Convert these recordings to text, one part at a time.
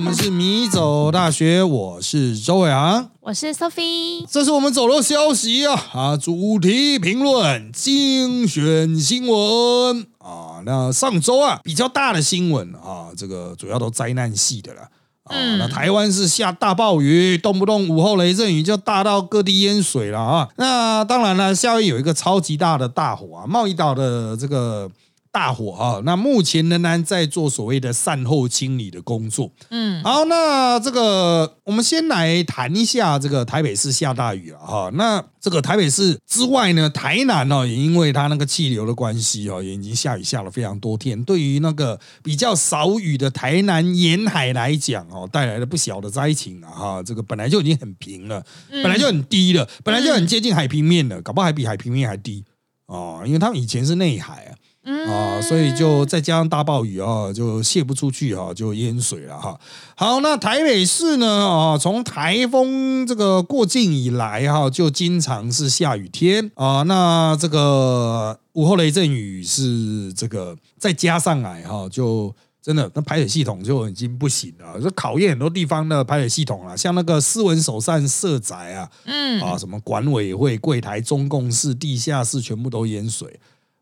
我们是米走大学，我是周伟航，我是 Sophie。这是我们走漏消息啊啊！主题评论精选新闻啊，那上周啊比较大的新闻啊，这个主要都灾难系的了啊。那台湾是下大暴雨，动不动午后雷阵雨就大到各地淹水了啊。那当然了，夏威夷有一个超级大的大火啊，贸易岛的这个。大火啊！那目前仍然在做所谓的善后清理的工作。嗯，好，那这个我们先来谈一下这个台北市下大雨了哈。那这个台北市之外呢，台南哦也因为它那个气流的关系哦，也已经下雨下了非常多天。对于那个比较少雨的台南沿海来讲哦，带来了不小的灾情啊哈。这个本来就已经很平了，本来就很低了，本来就很接近海平面了，搞不好还比海平面还低哦，因为他们以前是内海啊。啊，所以就再加上大暴雨啊，就泄不出去啊，就淹水了哈。好，那台北市呢啊，从台风这个过境以来哈，就经常是下雨天啊。那这个午后雷阵雨是这个再加上来哈，就真的那排水系统就已经不行了，就考验很多地方的排水系统了。像那个斯文首善社宅啊，嗯啊，什么管委会柜台、中共室、地下室全部都淹水。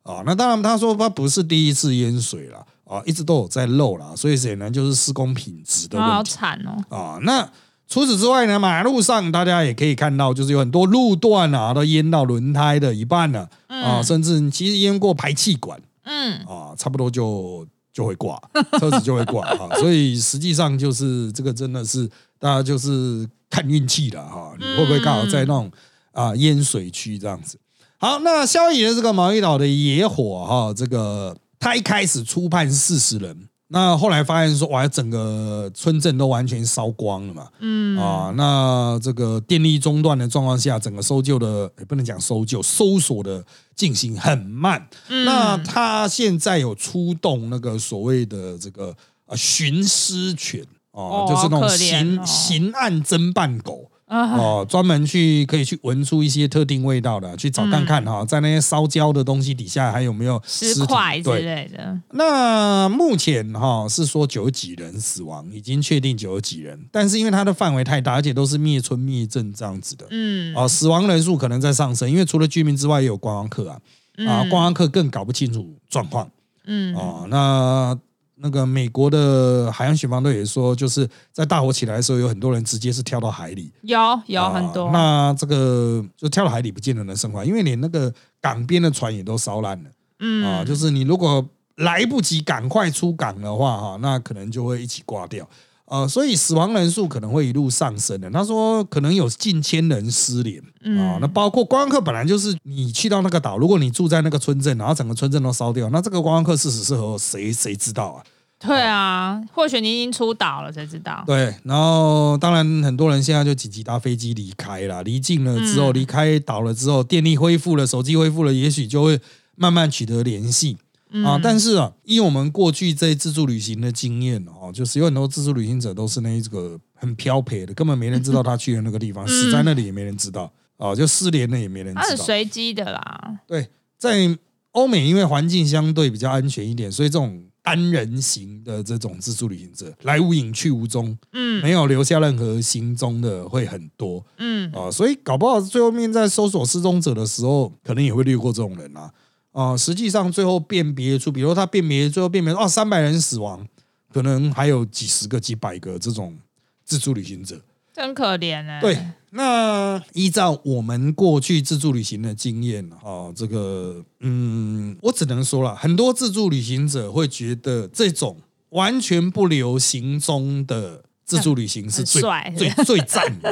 啊，那当然，他说他不是第一次淹水了啊，一直都有在漏了，所以显然就是施工品质的问题。好惨哦！啊，那除此之外呢，马路上大家也可以看到，就是有很多路段啊，都淹到轮胎的一半了啊，甚至其实淹过排气管，嗯，啊，差不多就就会挂，车子就会挂 啊。所以实际上就是这个真的是大家就是看运气了哈，你会不会刚好在那种啊淹水区这样子？好，那萧逸的这个毛伊岛的野火哈，这个他一开始初判四十人，那后来发现说哇，整个村镇都完全烧光了嘛，嗯啊，那这个电力中断的状况下，整个搜救的也不能讲搜救，搜索的进行很慢。那他现在有出动那个所谓的这个啊寻尸犬哦，就是那种刑刑案侦办狗。哦，专门去可以去闻出一些特定味道的，去找看看哈，在那些烧焦的东西底下还有没有尸块之类的。那目前哈是说九几人死亡，已经确定九几人，但是因为它的范围太大，而且都是灭村灭镇这样子的，嗯，哦，死亡人数可能在上升，因为除了居民之外，也有观光客啊，啊，观光客更搞不清楚状况，嗯，哦，那。那个美国的海洋巡防队也说，就是在大火起来的时候，有很多人直接是跳到海里，有有很多。那这个就跳到海里，不见得能生还，因为连那个港边的船也都烧烂了。嗯啊，就是你如果来不及赶快出港的话，哈，那可能就会一起挂掉。呃，所以死亡人数可能会一路上升的。他说，可能有近千人失联啊。那包括观光客，本来就是你去到那个岛，如果你住在那个村镇，然后整个村镇都烧掉，那这个观光客是死是活，谁谁知道啊？对啊，或许你已经出岛了才知道。对，然后当然很多人现在就紧急搭飞机离开了，离境了之后，离开岛了之后，电力恢复了，手机恢复了，也许就会慢慢取得联系。啊，但是啊，以我们过去在自助旅行的经验哦，就是有很多自助旅行者都是那一个很漂泊的，根本没人知道他去的那个地方，死在那里也没人知道啊，就失联了也没人知道。他是随机的啦。对，在欧美，因为环境相对比较安全一点，所以这种单人型的这种自助旅行者来无影去无踪，嗯，没有留下任何行踪的会很多，嗯啊，所以搞不好最后面在搜索失踪者的时候，可能也会略过这种人啊。啊，实际上最后辨别出，比如他辨别最后辨别哦，三百人死亡，可能还有几十个、几百个这种自助旅行者，真可怜哎。对，那依照我们过去自助旅行的经验，哈，这个嗯，我只能说了，很多自助旅行者会觉得这种完全不留行踪的自助旅行是最最最赞的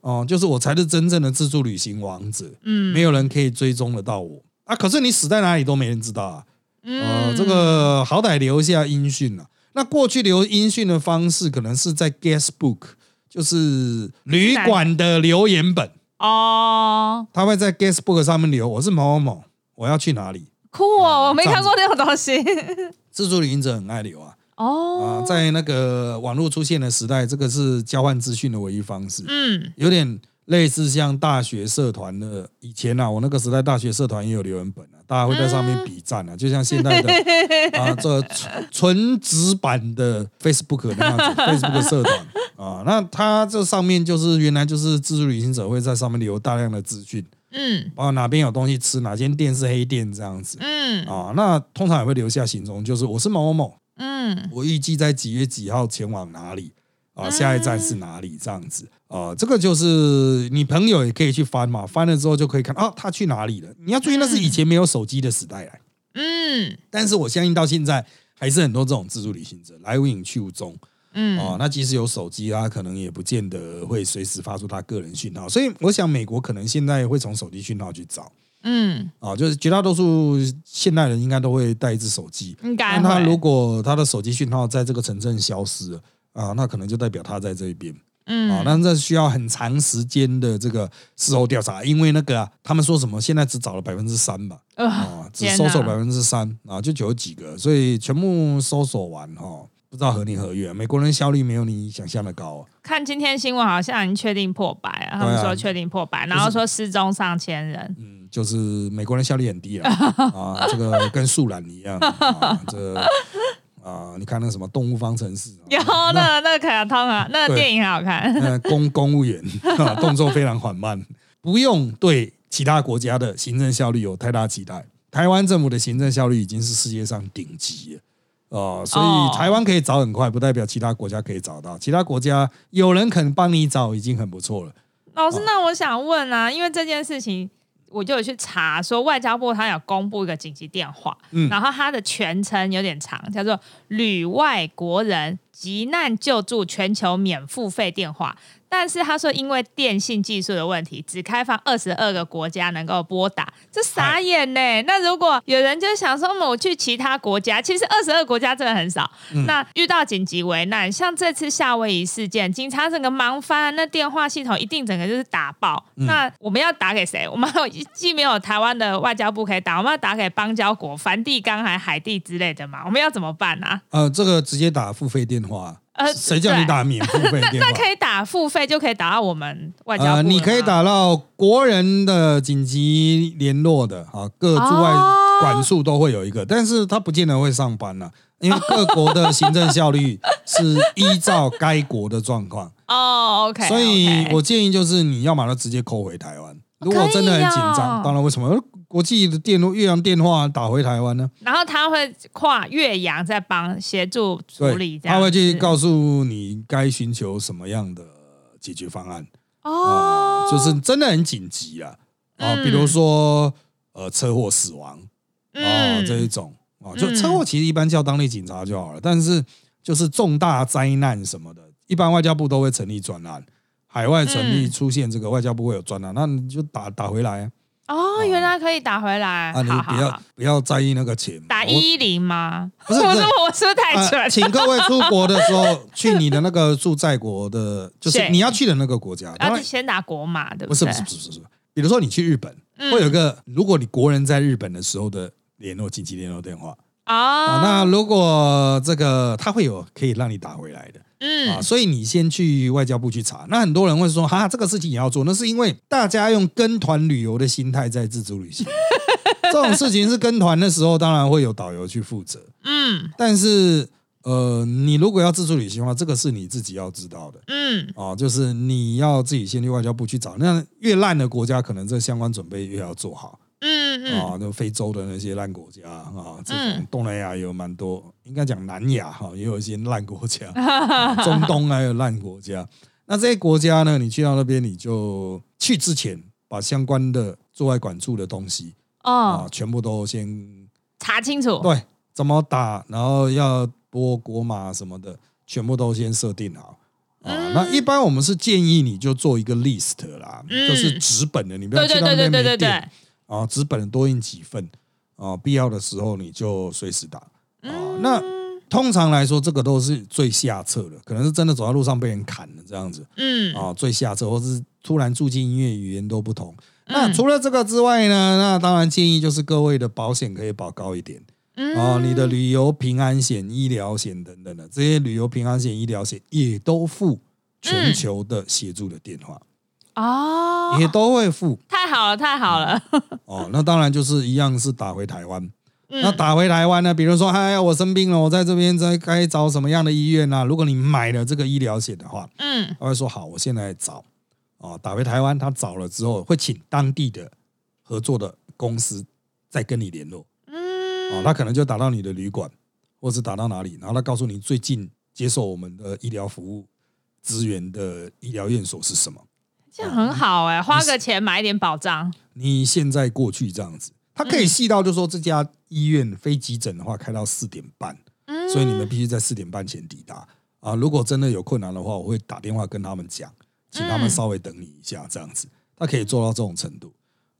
哦，就是我才是真正的自助旅行王者，嗯，没有人可以追踪得到我。啊！可是你死在哪里都没人知道啊！呃，这个好歹留下音讯了。那过去留音讯的方式，可能是在 guest book，就是旅馆的留言本哦。他会在 guest book 上面留：“我是某某某，我要去哪里。”酷哦！我没看过那种东西。自助旅行者很爱留啊。哦。啊，在那个网络出现的时代，这个是交换资讯的唯一方式。嗯。有点。类似像大学社团的以前啊，我那个时代大学社团也有留言本啊，大家会在上面比赞啊，就像现在的 啊这纯纯纸版的 Facebook 那样子，Facebook 社团啊，那它这上面就是原来就是自助旅行者会在上面留大量的资讯，嗯。包括哪边有东西吃，哪间店是黑店这样子嗯。啊，那通常也会留下行踪，就是我是某某某，嗯。我预计在几月几号前往哪里啊？嗯下一站是哪里？这样子啊，这个就是你朋友也可以去翻嘛，翻了之后就可以看啊，他去哪里了？你要注意，那是以前没有手机的时代来，嗯但是我相信到现在还是很多这种自助旅行者来无影去无踪嗯哦。那即使有手机，他可能也不见得会随时发出他个人讯号，所以我想美国可能现在会从手机讯号去找嗯，啊，就是绝大多数现代人应该都会带一只手机，应该那他如果他的手机讯号在这个城镇消失了啊，那可能就代表他在这一边嗯啊，那这需要很长时间的这个事后调查，因为那个啊，他们说什么现在只找了百分之三吧，呃啊，只搜索百分之三啊，就九十几个，所以全部搜索完哈，不知道何年何月，美国人效率没有你想象的高啊。看今天新闻好像已经确定破百了，他们说确定破百，然后说失踪上千人。嗯，就是美国人效率很低了啊，这个跟树懒一样啊，这啊，你看那个什么动物方程式，啊有 那那个卡通啊，那个对电影很好看。那，公公务员啊，动作非常缓慢，不用对其他国家的行政效率有太大期待。台湾政府的行政效率已经是世界上顶级了。哦、所哦以台湾可以找很快，不代表其他国家可以找到。其他国家有人肯帮你找，已经很不错了。老师，那我想问啊，因为这件事情，我就有去查，说外交部它有公布一个紧急电话，嗯然后它的全称有点长，叫做“旅外国人急难救助全球免付费电话”。但是他说，因为电信技术的问题，只开放二十二个国家能够拨打，这傻眼呢、那如果有人就想说，我去其他国家，其实二十二国家真的很少。那遇到紧急危难，像这次夏威夷事件，警察整个忙翻，那电话系统一定整个就是打爆。那我们要打给谁？我们有既没有台湾的外交部可以打，我们要打给邦交国、梵蒂冈还海地之类的嘛？我们要怎么办啊？呃，这个直接打付费电话，呃，谁叫你？打免付费 电话？那可以打付费就可以打到我们外交部了呃，你可以打到国人的紧急联络的啊，各驻外哦管处都会有一个，但是他不见得会上班了、因为各国的行政效率是依照该国的状况，哦，OK，所以我建议就是你要把它直接扣回台湾。如果真的很紧张，哦当然为什么国际的电越洋电话打回台湾呢？然后他会跨越洋再帮协助处理，，他会去告诉你该寻求什么样的解决方案。哦。啊，，就是真的很紧急啊。啊，嗯。比如说呃车祸死亡。啊嗯这一种。啊，就嗯。车祸其实一般叫当地警察就好了，但是就是重大灾难什么的，一般外交部都会成立专案，海外成立嗯。出现这个外交部会有专案，那你就打打回来啊哦，原来可以打回来，啊，你好不要不要在意那个钱，我打一一零吗？不是不是。我说我是不是太啊蠢？请各位出国的时候，去你的那个驻在国的，就是对你要去的那个国家，当然然后就先打国码，对不是对？不是不是不是，比如说你去日本，嗯。会有一个如果你国人在日本的时候的联络紧急联络电话。啊，啊那如果这个他会有可以让你打回来的啊，嗯所以你先去外交部去查。那很多人会说，哈，这个事情也要做，那是因为大家用跟团旅游的心态在自助旅行。这种事情是跟团的时候，当然会有导游去负责，嗯 但是呃，你如果要自助旅行的话，这个是你自己要知道的。嗯啊，就是你要自己先去外交部去找，那越烂的国家，可能这相关准备越要做好嗯嗯啊。那非洲的那些烂国家啊，这种嗯东南亚有蛮多，应该讲南亚哈，也有一些烂国家，啊中东还有烂国家。那这些国家呢，你去到那边，你就去之前把相关的驻外管处的东西啊哦，，全部都先查清楚。对怎么打，然后要拨国码什么的，全部都先设定好。啊，嗯那一般我们是建议你就做一个 list 啦，嗯就是纸本的，你不要去到那边对对对对没电对，啊，纸本的多印几份啊，必要的时候你就随时打啊。那通常来说，这个都是最下策的，可能是真的走在路上被人砍了这样子嗯啊，最下策，或是突然住进音乐语言都不同。嗯那除了这个之外呢，那当然建议就是各位的保险可以保高一点。嗯啊，你的旅游平安险、医疗险等等的这些旅游平安险、医疗险也都付全球的协助的电话。哦，也都会付太好了，太好了。哦。那当然就是一样是打回台湾。嗯那打回台湾呢？比如说，哎呀，我生病了，我在这边在该找什么样的医院啊？如果你买了这个医疗险的话，嗯他会说好，我现在找哦，打回台湾，他找了之后会请当地的合作的公司再跟你联络嗯，哦，他可能就打到你的旅馆，或是打到哪里，然后他告诉你最近接受我们的医疗服务资源的医疗院所是什么，这样很好哎，花个钱买一点保障。你现在过去这样子，他可以细到就说这家医院非急诊的话开到四点半，嗯，所以你们必须在四点半前抵达啊。如果真的有困难的话，我会打电话跟他们讲，请他们稍微等你一下，这样子，他可以做到这种程度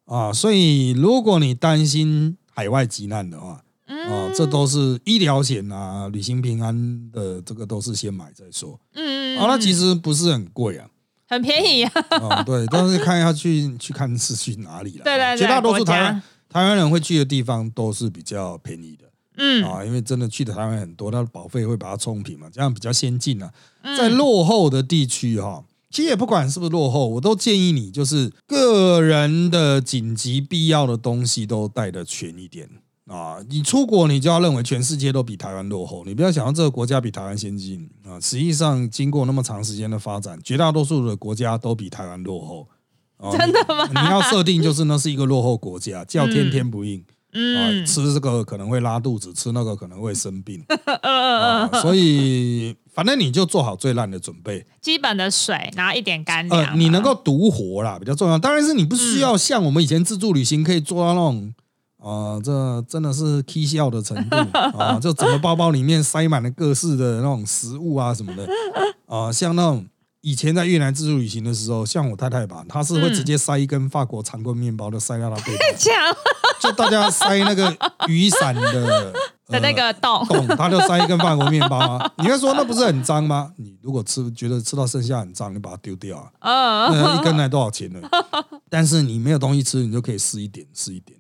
啊。所以如果你担心海外急难的话，啊，这都是医疗险啊、旅行平安的这个都是先买再说嗯，啊。那其实实不是很贵啊，很便宜啊。啊，对，但是看要去去看是去哪里了。对对对，绝大多数台湾台湾人会去的地方都是比较便宜的。嗯啊，因为真的去的台湾很多，它的保费会把它冲平嘛，这样比较先进啊。嗯在落后的地区哈，其实也不管是不是落后，我都建议你就是个人的紧急必要的东西都带的全一点啊。你出国，你就要认为全世界都比台湾落后，你不要想到这个国家比台湾先进啊。实际上，经过那么长时间的发展，绝大多数的国家都比台湾落后。啊真的吗你？你要设定就是那是一个落后国家，叫天天不应。啊，嗯，吃这个可能会拉肚子，吃那个可能会生病 所以反正你就做好最烂的准备。基本的水，然后一点干粮。呃，你能够独活啦，比较重要。当然是你不需要像我们以前自助旅行可以做到那种。啊、这真的是 K 笑的程度啊！就整个包包里面塞满了各式的那种食物啊什么的啊，像那种以前在越南自助旅行的时候，像我太太吧，她是会直接塞一根法国长棍面包的塞到她背包，这样就大家塞那个雨伞的的呃那个洞，洞，他就塞一根法国面包啊。你会说那不是很脏吗？你如果吃觉得吃到剩下很脏，你把它丢掉啊。嗯，那一根才多少钱呢？但是你没有东西吃，你就可以试一点，试一点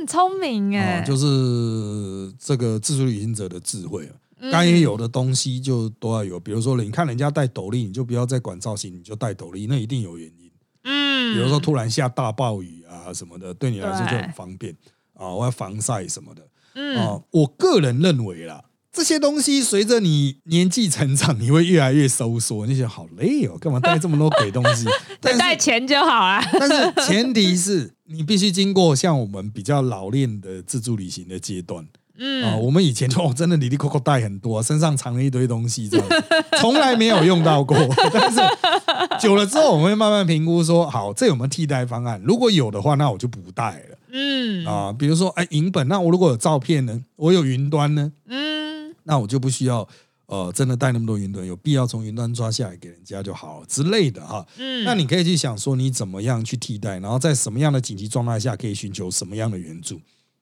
很聪明啊，哎，就是这个自助旅行者的智慧啊。嗯该有的东西就都要有，比如说你看人家戴斗笠，你就不要再管造型，你就戴斗笠，那一定有原因。嗯，比如说突然下大暴雨啊什么的，对你来说就很方便啊，我要防晒什么的。嗯啊，我个人认为啦，这些东西随着你年纪成长，你会越来越收缩。你想好累哦，干嘛带这么多鬼东西？但带钱就好啊。但是前提是你必须经过像我们比较老练的自助旅行的阶段。嗯啊，嗯，我们以前就哦，真的里里扣扣带很多，身上藏了一堆东西，这样子从来没有用到过。但是久了之后，我们会慢慢评估说，好，这有没有替代方案？如果有的话，那我就不带了嗯啊。比如说，哎，影本，那我如果有照片呢？我有云端呢？嗯那我就不需要呃真的带那么多云端，有必要从云端抓下来给人家就好了之类的哈。嗯，那你可以去想说，你怎么样去替代，然后在什么样的紧急状态下可以寻求什么样的援助。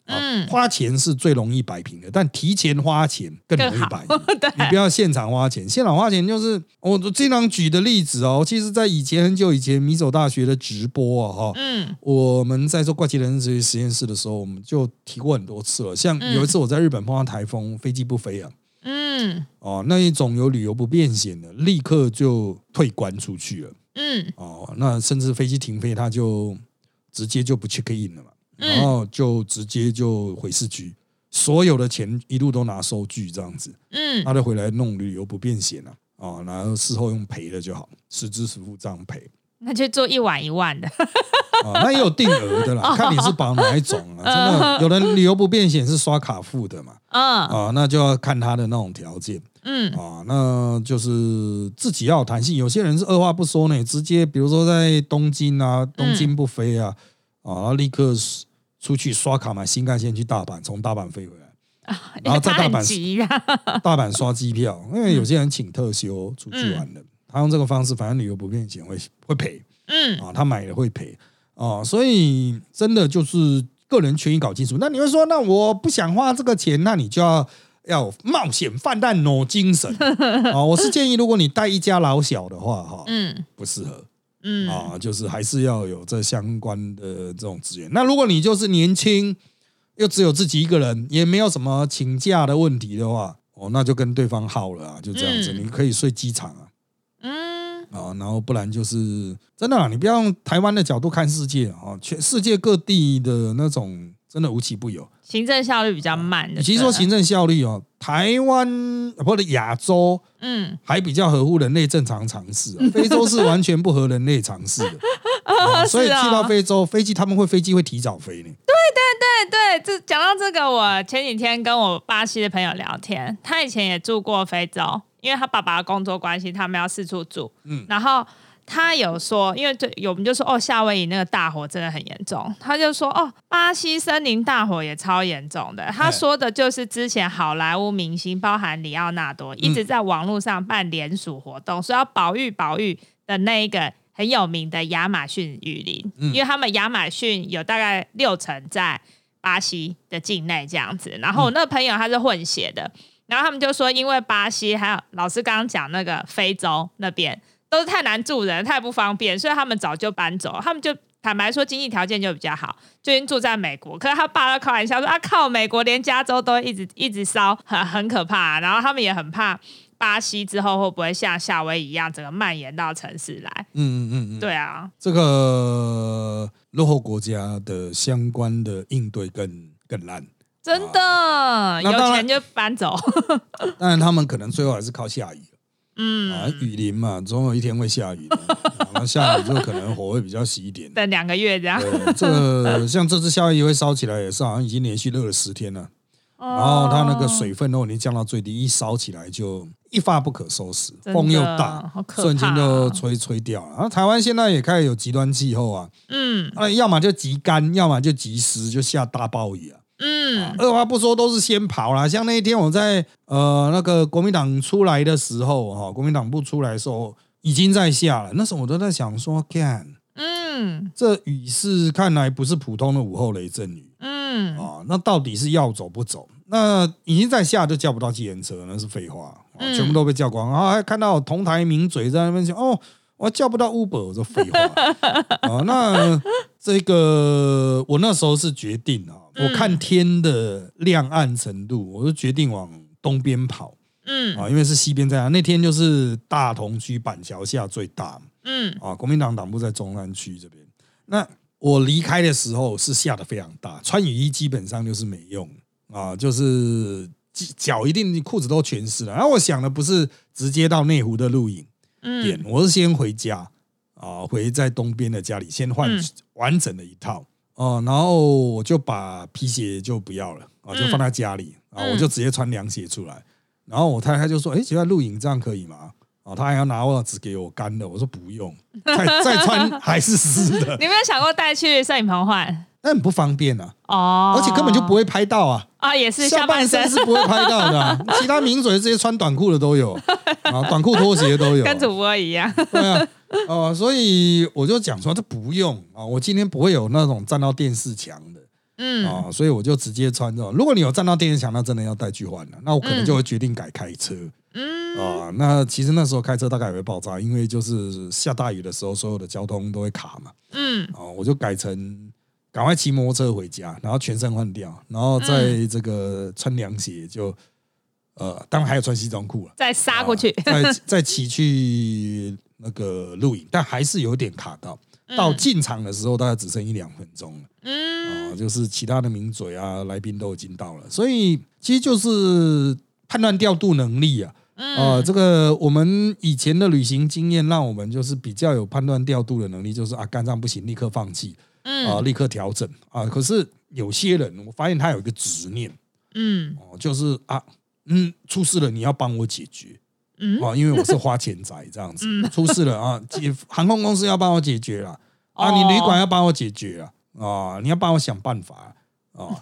啊嗯花钱是最容易摆平的，但提前花钱更容易摆平。对，你不要现场花钱，现场花钱就是我经常举的例子哦。其实，在以前很久以前，米走大学的直播啊，哈，嗯我们在做怪奇人这些实验室的时候，我们就提过很多次了。像嗯有一次我在日本碰到台风，飞机不飞啊，嗯哦，那一种有旅游不便险的，立刻就退关出去了。嗯哦，那甚至飞机停飞，他就直接就不 check in 了嘛，嗯然后就直接就回市区，所有的钱一路都拿收据这样子，嗯他就回来弄旅游不便险了。哦，然后事后用赔的就好，实支实付这样赔那就做一晚一万的。啊，那也有定额的啦，看你是保哪一种啊。真的，有人旅游不便险是刷卡付的嘛，嗯啊，那就要看他的那种条件。嗯啊，那就是自己要有弹性。有些人是二话不说呢，直接比如说在东京啊，东京不飞啊，啊，然后立刻出去刷卡买新干线去大阪，从大阪飞回来，然后在 大阪。大阪刷机票，因为有些人请特休出去玩的，他用这个方式，反正旅游不便险会会赔嗯啊，他买了会赔啊，所以真的就是个人权益搞清楚。那你会说，那我不想花这个钱，那你就要。要冒险犯难挪精神 啊！我是建议，如果你带一家老小的话，哈，嗯不适合嗯啊，就是还是要有这相关的这种资源。那如果你就是年轻，又只有自己一个人，也没有什么请假的问题的话，哦，那就跟对方耗了啊，就这样子，嗯你可以睡机场啊，嗯啊，然后不然就是真的啦，你不要用台湾的角度看世界啊，全世界各地的那种真的无奇不有。行政效率比较慢的。与其说行政效率哦，台湾或者亚洲嗯，还比较合乎人类正常常识、啊，非洲是完全不合人类常识的。啊所以去到非洲，飞机他们会飞机会提早飞呢。对对，这讲到这个，我前几天跟我巴西的朋友聊天，他以前也住过非洲，因为他爸爸的工作关系，他们要四处住。嗯然后他有说，因为就有我们就说哦，夏威夷那个大火真的很严重，他就说哦，巴西森林大火也超严重的。他说的就是之前好莱坞明星，包含里奥纳多，一直在网络上办联署活动，说要保育保育的那一个。很有名的亚马逊雨林，嗯因为他们亚马逊有大概六成在巴西的境内这样子。然后我那个朋友他是混血的，然后他们就说，因为巴西还有老师刚刚讲那个非洲那边都是太难住人，太不方便，所以他们早就搬走。他们就坦白说，经济条件就比较好，就已经住在美国。可是他爸都开玩笑说啊，靠，美国连加州都一直一直烧，很很可怕、然后他们也很怕巴西之后会不会像夏威夷一样，整个蔓延到城市来。嗯嗯嗯嗯，对啊，这个落后国家的相关的应对更更烂。真的、有钱就搬走。当然，他们可能最后还是靠下雨嗯，啊，雨林嘛，总有一天会下雨的。啊那下雨之后，可能火会比较熄一点。等两个月这样。对，这个 像这次夏威夷会烧起来，也是好像已经连续热了十天了。然然后它那个水分都已经降到最低，一烧起来就一发不可收拾，风又大瞬间就吹吹掉了。然后台湾现在也开始有极端气候啊，嗯那要么就极干，要么就极湿，就下大暴雨啊。嗯二话不说都是先跑啦。像那一天我在呃那个国民党出来的时候哈，国民党部出来的时候已经在下了，那时候我都在想说，看嗯这雨势看来不是普通的午后雷阵雨嗯，啊，那到底是要走不走？那已经在下就叫不到计程车，那是废话，全部都被叫光。然后还看到同台名嘴在那边讲哦。我叫不到 Uber，我说废话 啊。那这个我那时候是决定啊，嗯我看天的亮暗程度，我就决定往东边跑嗯啊，因为是西边在啊。那天就是大同区板桥下最大嗯啊，国民党党部在中山区这边。那我离开的时候是下的非常大，穿雨衣基本上就是没用啊，就是脚一定裤子都全湿了。然后我想的不是直接到内湖的露营点，嗯我是先回家啊，回在东边的家里先换嗯完整的一套哦、然后我就把皮鞋就不要了啊，就放在家里啊，嗯我就直接穿凉鞋出来。然后我太太就说：“哎，奇怪，露营这样可以吗？”啊，她还要拿袜子给我干的，我说不用，再 再穿还是湿的，你有没有想过带去摄影棚换？那很不方便啊，哦，而且根本就不会拍到啊。啊，也是下半身身是不会拍到的、啊，其他名嘴这些穿短裤的都有啊，短裤拖鞋都有，跟主播一样。对啊，哦、所以我就讲说这不用啊，我今天不会有那种站到电视墙的嗯啊，所以我就直接穿这种。如果你有站到电视墙，那真的要带去换了，那我可能就会决定改开车嗯啊。那其实那时候开车大概也会爆炸，因为就是下大雨的时候，所有的交通都会卡嘛。嗯啊，我就改成赶快骑摩托车回家，然后全身换掉，然后在这个穿凉鞋就呃，当然还有穿西装裤了。再杀过去。啊再再骑去那个录影，但还是有点卡到。到进场的时候，大概只剩一两分钟了嗯啊，就是其他的名嘴啊、来宾都已经到了，所以其实就是判断调度能力啊。啊，嗯这个我们以前的旅行经验，让我们就是比较有判断调度的能力，就是啊，肝脏不行，立刻放弃啊，嗯立刻调整啊。可是有些人，我发现他有一个执念嗯哦，就是啊，嗯，出事了，你要帮我解决。嗯啊，因为我是花钱仔这样子，出事了啊，解航空公司要帮我解决了啊，哦你旅馆要帮我解决了啊，你要帮我想办法啊。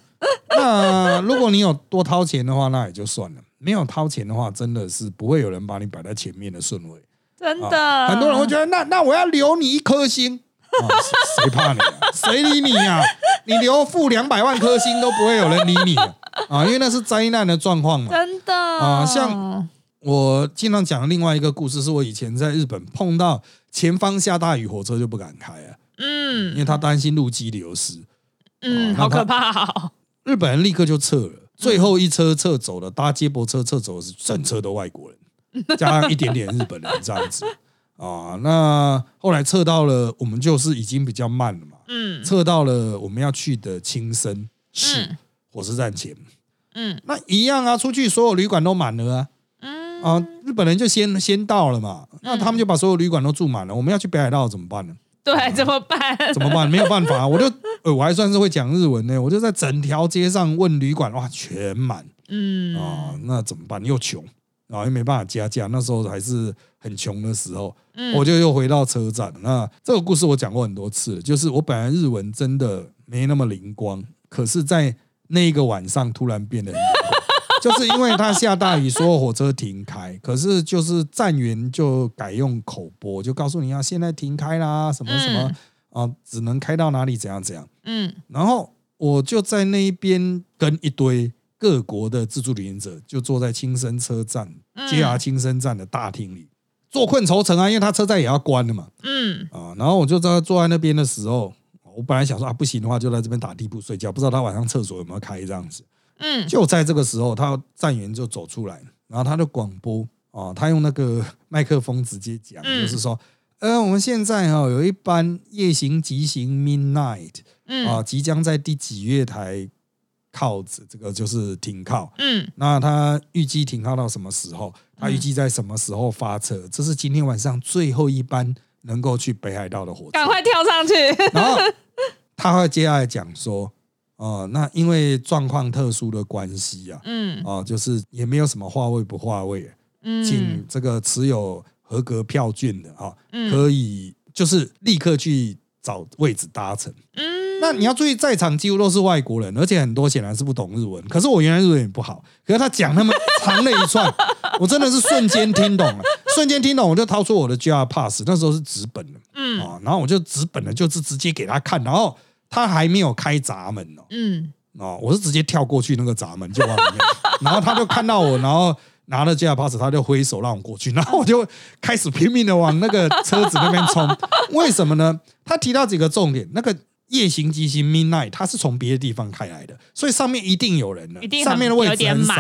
那如果你有多掏钱的话，那也就算了；没有掏钱的话，真的是不会有人把你摆在前面的顺位。真啊的，很多人会觉得，那那我要留你一颗星啊，谁谁怕你啊？谁理你啊？你留负两百万颗星都不会有人理你啊，啊因为那是灾难的状况嘛。真的啊像我经常讲的另外一个故事，是我以前在日本碰到前方下大雨，火车就不敢开啊，因嗯为他担心路基流失。嗯，好可怕哦。日本人立刻就撤了，最后一车撤走了，搭接驳车撤走的是整车的外国人，加上一点点日本人这样子啊。那后来测到了，我们就是已经比较慢了嘛，嗯测到了我们要去的青森市嗯火车站前，嗯那一样啊，出去所有旅馆都满了啊。嗯啊，日本人就先先到了嘛，那他们就把所有旅馆都住满了。我们要去北海道怎么办呢？对，怎么办？怎么办？没有办法啊，我就呃我还算是会讲日文呢，我就在整条街上问旅馆，哇，全满嗯啊，那怎么办？又穷啊，又没办法加价，那时候还是很穷的时候，嗯我就又回到车站。那这个故事我讲过很多次，就是我本来日文真的没那么灵光，可是在那一个晚上突然变得很。就是因为它下大雨，所有火车停开，可是就是站员就改用口播，就告诉你啊，现在停开啦，什么什么、啊，只能开到哪里，怎样怎样。嗯然后我就在那一边跟一堆各国的自助旅行者，就坐在青森车站、嗯 JR 青森站的大厅里，坐困愁城啊，因为他车站也要关了嘛嗯啊。然后我就在坐在那边的时候，我本来想说啊，不行的话就在这边打地铺睡觉，不知道他晚上厕所有没有开这样子。嗯就在这个时候，他站员就走出来，然后他就广播啊，他用那个 麦克风直接讲，嗯就是说，呃，我们现在哈、有一班夜行急行 Midnight 嗯啊，即将在第几月台靠着，这个就是停靠。嗯那他预计停靠到什么时候？他预计在什么时候发车？这是今天晚上最后一班能够去北海道的火车。赶快跳上去。然后他会接下来讲说，哦、那因为状况特殊的关系啊，嗯哦、就是也没有什么划位不划位，嗯请这个持有合格票券的啊、嗯可以就是立刻去找位置搭乘。嗯那你要注意，在场几乎都是外国人，而且很多显然是不懂日文。可是我原来日文也不好，可是他讲那么长的一串，我真的是瞬间听懂了，瞬间听懂，我就掏出我的 JR Pass，那时候是纸本的嗯啊，然后我就纸本的，就是直接给他看，然后他还没有开闸门哦，嗯哦，我是直接跳过去那个闸门就往里面，然后他就看到我，然后拿了 JR Pass，他就挥手让我过去，然后我就开始拼命的往那个车子那边冲。为什么呢？他提到几个重点，那个夜行机星 Midnight，它是从别的地方开来的，所以上面一定有人了，一定上面的位置很少。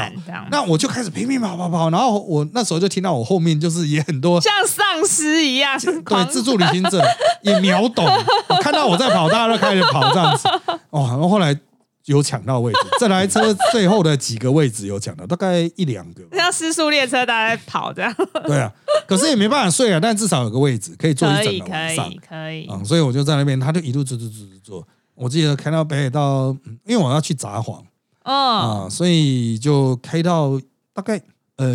那我就开始拼命跑跑跑，然后我那时候就听到我后面就是也很多 像丧尸一样对自助旅行者也秒懂，看到我在跑，大家都开始跑这样子。哦，然后后来有抢到位置，这台车最后的几个位置有抢到，大概一两个吧。像失速列车，大家跑这样。对啊，可是也没办法睡啊，但至少有个位置可以坐一整个晚上以可以。啊、所以我就在那边，他就一路坐坐坐坐坐。我记得开到北海道，嗯因为我要去札幌嗯啊，所以就开到大概呃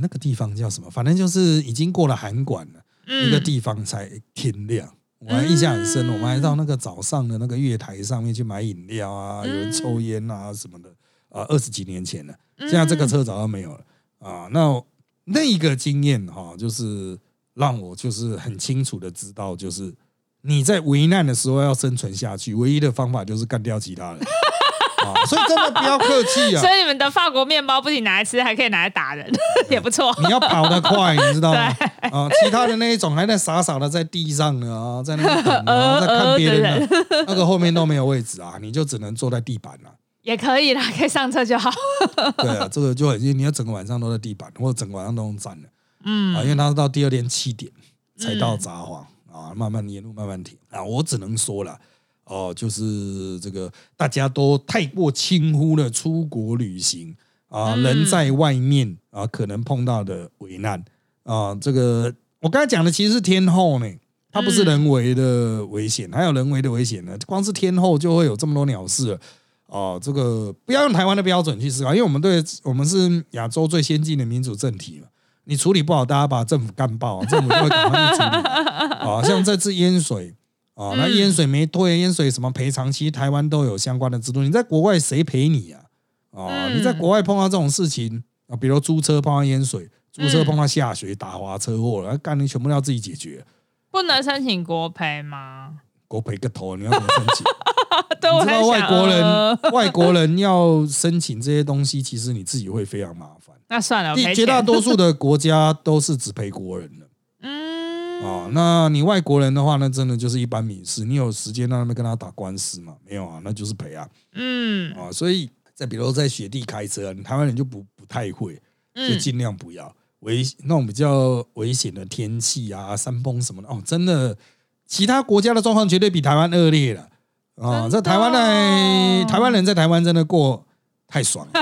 那个地方叫什么，反正就是已经过了函馆了。一个嗯地方才天亮。我还印象很深，嗯我们还到那个早上的那个月台上面去买饮料啊，有人抽烟啊什么的。啊，二十几年前了，现在这个车早就没有了啊。那那一个经验哈、就是让我就是很清楚的知道，就是你在危难的时候要生存下去，唯一的方法就是干掉其他人啊。所以真的不要客气啊所，以你们的法国面包不仅拿来吃，还可以拿来打人，也不错。你要跑得快，你知道吗？啊，其他的那一种还在傻傻的在地上呢啊，在那边等啊，在看别人呢，那个后面都没有位置啊，你就只能坐在地板了、也可以啦，可以上车就好。对啊，这个就很，你要整个晚上都在地板，或者整个晚上都用站的嗯啊，因为他是到第二天七点才到札幌啊，慢慢沿路慢慢停啊，我只能说了。哦，就是这个大家都太过轻忽了出国旅行啊，嗯人在外面啊，可能碰到的危难啊，这个我刚才讲的其实是天后呢，它不是人为的危险，还有人为的危险呢。光是天后就会有这么多鸟事了哦，这个不要用台湾的标准去思考，因为我们对我们是亚洲最先进的民主政体嘛。你处理不好，大家把政府干爆，政府就会赶快去处理。啊，像这次淹水啊，那嗯淹水没退，淹水什么赔偿，其实台湾都有相关的制度。你在国外谁赔你啊？啊，嗯你在国外碰到这种事情啊，比如租车碰到淹水，租车碰到下雪打滑车祸了，干你全部都要自己解决，不能申请国赔吗？国赔个头，你要怎么申请？对，我你知道外国人呃 外国人要申请这些东西，其实你自己会非常麻烦。那算了，绝大。多数的国家都是只赔国人的。嗯，啊，那你外国人的话，那真的就是一般民事，你有时间让他们跟他打官司嘛？没有啊，那就是赔啊嗯啊！所以再比如在雪地开车，你台湾人就不不太会，就嗯尽量不要。危那种比较危险的天气啊，山崩什么的哦，真的，其他国家的状况绝对比台湾恶劣了啊！真的这台湾呢台湾人在台湾真的过太爽了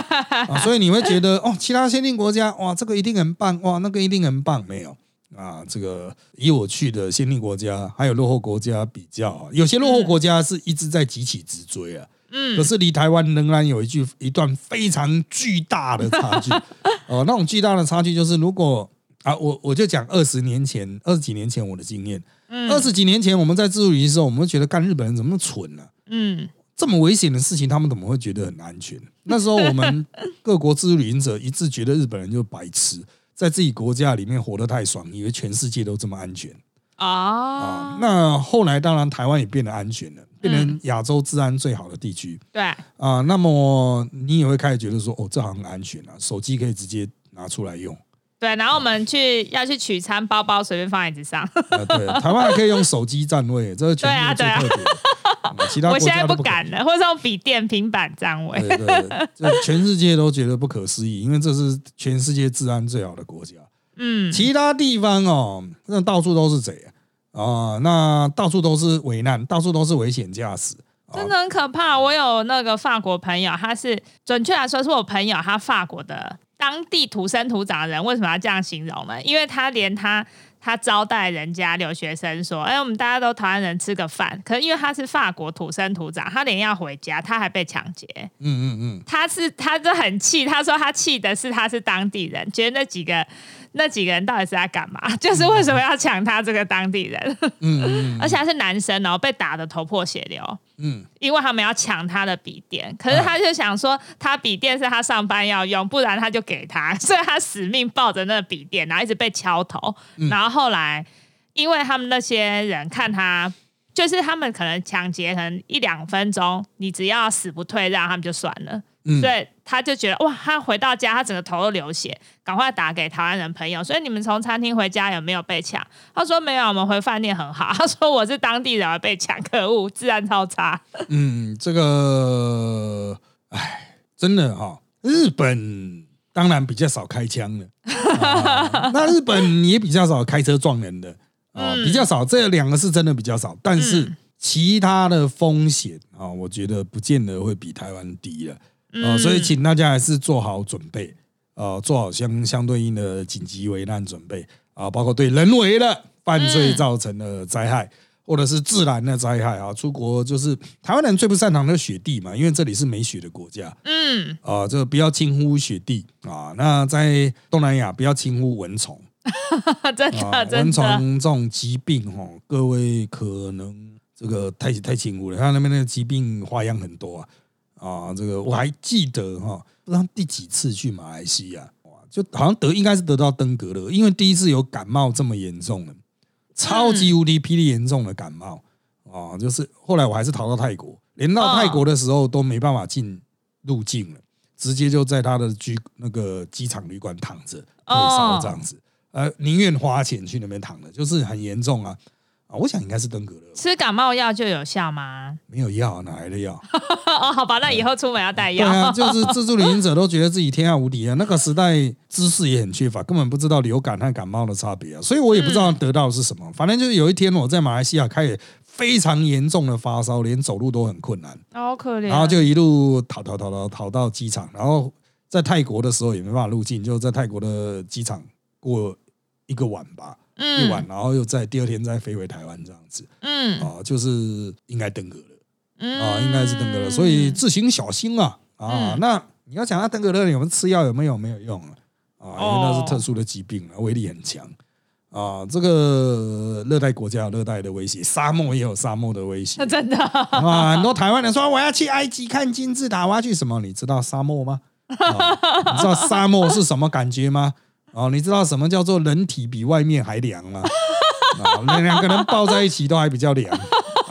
啊，所以你会觉得哦，其他先进国家哇，这个一定很棒哇，那个一定很棒，没有。啊，这个以我去的先进国家还有落后国家比较，有些落后国家是一直在急起直追啊，嗯。可是离台湾仍然有一句一段非常巨大的差距。哦，那种巨大的差距就是，如果啊，我我就讲二十年前、二十几年前我的经验，嗯。二十几年前我们在自助旅行的时候，我们会觉得干日本人怎么那么蠢呢、嗯。这么危险的事情，他们怎么会觉得很安全？那时候我们各国自助旅行者一致觉得日本人就是白痴，在自己国家里面活得太爽，以为全世界都这么安全啊啊。，那后来当然台湾也变得安全了，变成亚洲治安最好的地区对，啊。那么你也会开始觉得说，哦，这好像很安全啊，手机可以直接拿出来用。对，然后我们去要去取餐，包包随便放椅子上。啊，对，台湾还可以用手机占位，这是其他我现在不敢了，或者是用笔电、平板占位。对对对，这全世界都觉得不可思议，因为这是全世界治安最好的国家。嗯，其他地方哦，那到处都是贼啊、啊那到处都是危难，到处都是危险驾驶。啊真的很可怕。我有那个法国朋友，他是准确来说是我朋友，他法国的当地土生土长的人。为什么要这样形容呢？因为他连他他招待人家留学生说：“哎，我们大家都台湾人吃个饭。”可是因为他是法国土生土长，他连要回家，他还被抢劫。嗯嗯嗯，他是他就很气，他说他气的是他是当地人，觉得那几个那几个人到底是在干嘛？就是为什么要抢他这个当地人？嗯嗯而且他是男生，然后被打的头破血流。嗯，因为他们要抢他的笔电，可是他就想说，他笔电是他上班要用，不然他就给他，所以他死命抱着那个笔电，然后一直被敲头。然后后来，因为他们那些人看他，就是他们可能抢劫，可能一两分钟，你只要死不退让，他们就算了。嗯所以他就觉得哇，他回到家，他整个头都流血，赶快打给台湾人朋友。所以你们从餐厅回家有没有被抢？他说没有，我们回饭店很好。他说我是当地人被抢，可恶，治安超差。嗯，这个，哎，真的哈、日本当然比较少开枪了，啊那日本也比较少开车撞人的啊、嗯比较少，这两个是真的比较少，但是嗯其他的风险啊、我觉得不见得会比台湾低了啊、嗯所以请大家还是做好准备啊、做好相相对应的紧急危难准备啊、包括对人为的犯罪嗯造成的灾害。或者是自然的灾害啊，出国就是台湾人最不擅长的雪地嘛，因为这里是没雪的国家嗯，啊，这个不要轻忽雪地啊。那在东南亚不要轻忽蚊虫 真蚊虫这种疾病哈，各位可能这个太太轻忽了，他那边的疾病花样很多啊啊，这个我还记得哈，不知道第几次去马来西亚，哇，就好像得应该是得到登革热，因为第一次有感冒这么严重的，超级无敌霹雳严重的感冒啊！就是后来我还是逃到泰国，连到泰国的时候都没办法进入境了，直接就在他的居那个机场旅馆躺着退烧这样子，呃，宁愿花钱去那边躺着，就是很严重啊啊！我想应该是登革热，吃感冒药就有效吗？没有药哪来的药？哦，好吧，那以后出门要带药。对啊，就是 自助旅行者都觉得自己天下无敌啊，那个时代知识也很缺乏，根本不知道流感和感冒的差别啊，所以我也不知道得到的是什么。反正就是有一天我在马来西亚开始非常严重的发烧，连走路都很困难，好可怜。然后就一路逃逃逃逃逃到机场，然后在泰国的时候也没办法入境，就在泰国的机场过一个晚吧，一晚，然后又在第二天再飞回台湾这样子嗯啊，就是应该登革热。嗯啊，应该是登革热，所以自行小心啊啊！嗯那你要讲到登革热，有没有吃药有没有没有用啊？啊，因为那是特殊的疾病啊，威力很强啊。这个热带国家有热带的威胁，沙漠也有沙漠的威胁 真的，啊。很多台湾人说我要去埃及看金字塔，我要去什么？你知道沙漠吗？啊，你知道沙漠是什么感觉吗？哦，你知道什么叫做人体比外面还凉吗？啊，那两个人抱在一起都还比较凉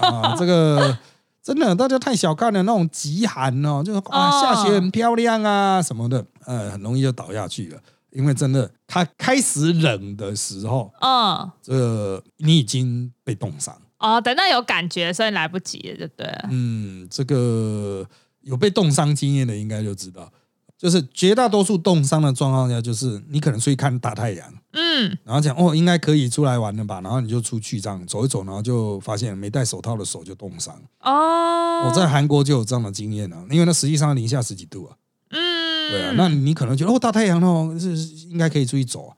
啊，这个。真的，大家太小看了那种极寒哦，就是啊哦下雪很漂亮啊什么的，呃，很容易就倒下去了。因为真的，它开始冷的时候，嗯，这个你已经被冻伤。哦，等到有感觉，所以来不及了，就对了。嗯，这个有被冻伤经验的应该就知道，就是绝大多数冻伤的状况下，就是你可能出去看大太阳，嗯，然后讲哦，应该可以出来玩了吧，然后你就出去这样走一走，然后就发现没戴手套的手就冻伤。哦，我在韩国就有这样的经验啊，因为那实际上零下十几度啊，嗯，对啊，那你可能觉得哦，大太阳哦，是应该可以出去走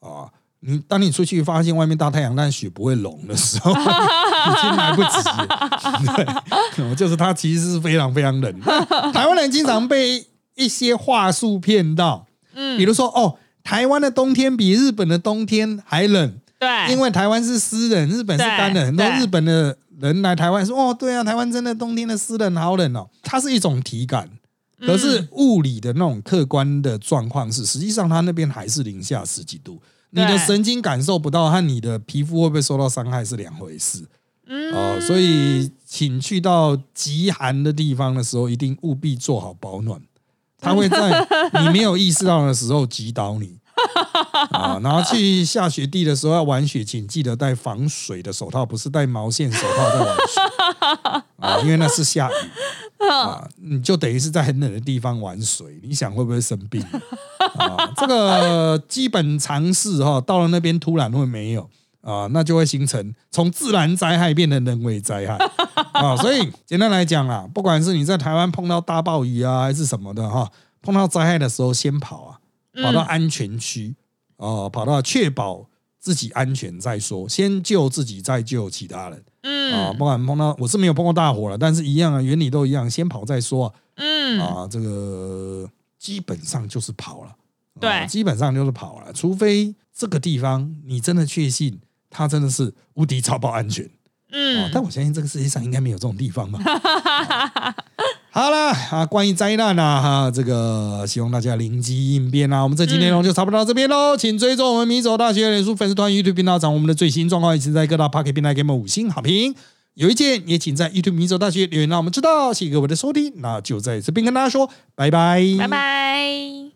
啊啊。你当你出去发现外面大太阳，但雪不会融的时候，已经来不及了。对，就是它其实是非常非常冷。台湾人经常被一些话术骗到，嗯。比如说哦，台湾的冬天比日本的冬天还冷，对，因为台湾是湿冷，日本是干冷。很多日本的人来台湾说哦，对啊，台湾真的冬天的湿冷好冷哦，它是一种体感。可是嗯物理的那种客观的状况是，实际上它那边还是零下十几度，你的神经感受不到和你的皮肤会不会受到伤害是两回事。嗯。哦。所以，请去到极寒的地方的时候，一定务必做好保暖，它会在你没有意识到的时候击倒你。啊，然后去下雪地的时候要玩雪，请记得戴防水的手套，不是戴毛线手套在玩雪。啊，因为那是下雨。啊，你就等于是在很冷的地方玩水，你想会不会生病？啊？这个基本常识哈，到了那边突然会没有。啊，那就会形成从自然灾害变成人为灾害 啊。所以简单来讲啊，不管是你在台湾碰到大暴雨啊，还是什么的哈，碰到灾害的时候先跑啊。跑到安全区哦，跑到确保自己安全再说，先救自己再救其他人嗯啊。嗯不管碰到我是没有碰过大火了，但是一样啊，原理都一样，先跑再说嗯，啊。这个基本上就是跑了，啊对基本上就是跑了，除非这个地方你真的确信它真的是无敌超爆安全。哦嗯，但我相信这个世界上应该没有这种地方吧。好了啊，关于灾难啊，哈，这个希望大家灵机应变啊。我们这期内容就差不多到这边喽，请追踪我们米走大学脸书粉丝团、YouTube 频道，掌握我们的最新状况，以及在各大 Pocket 平台给我们五星好评。有意见也请在 YouTube 米走大学留言，让我们知道。谢谢各位的收听，那就在这边跟大家说拜拜，拜拜。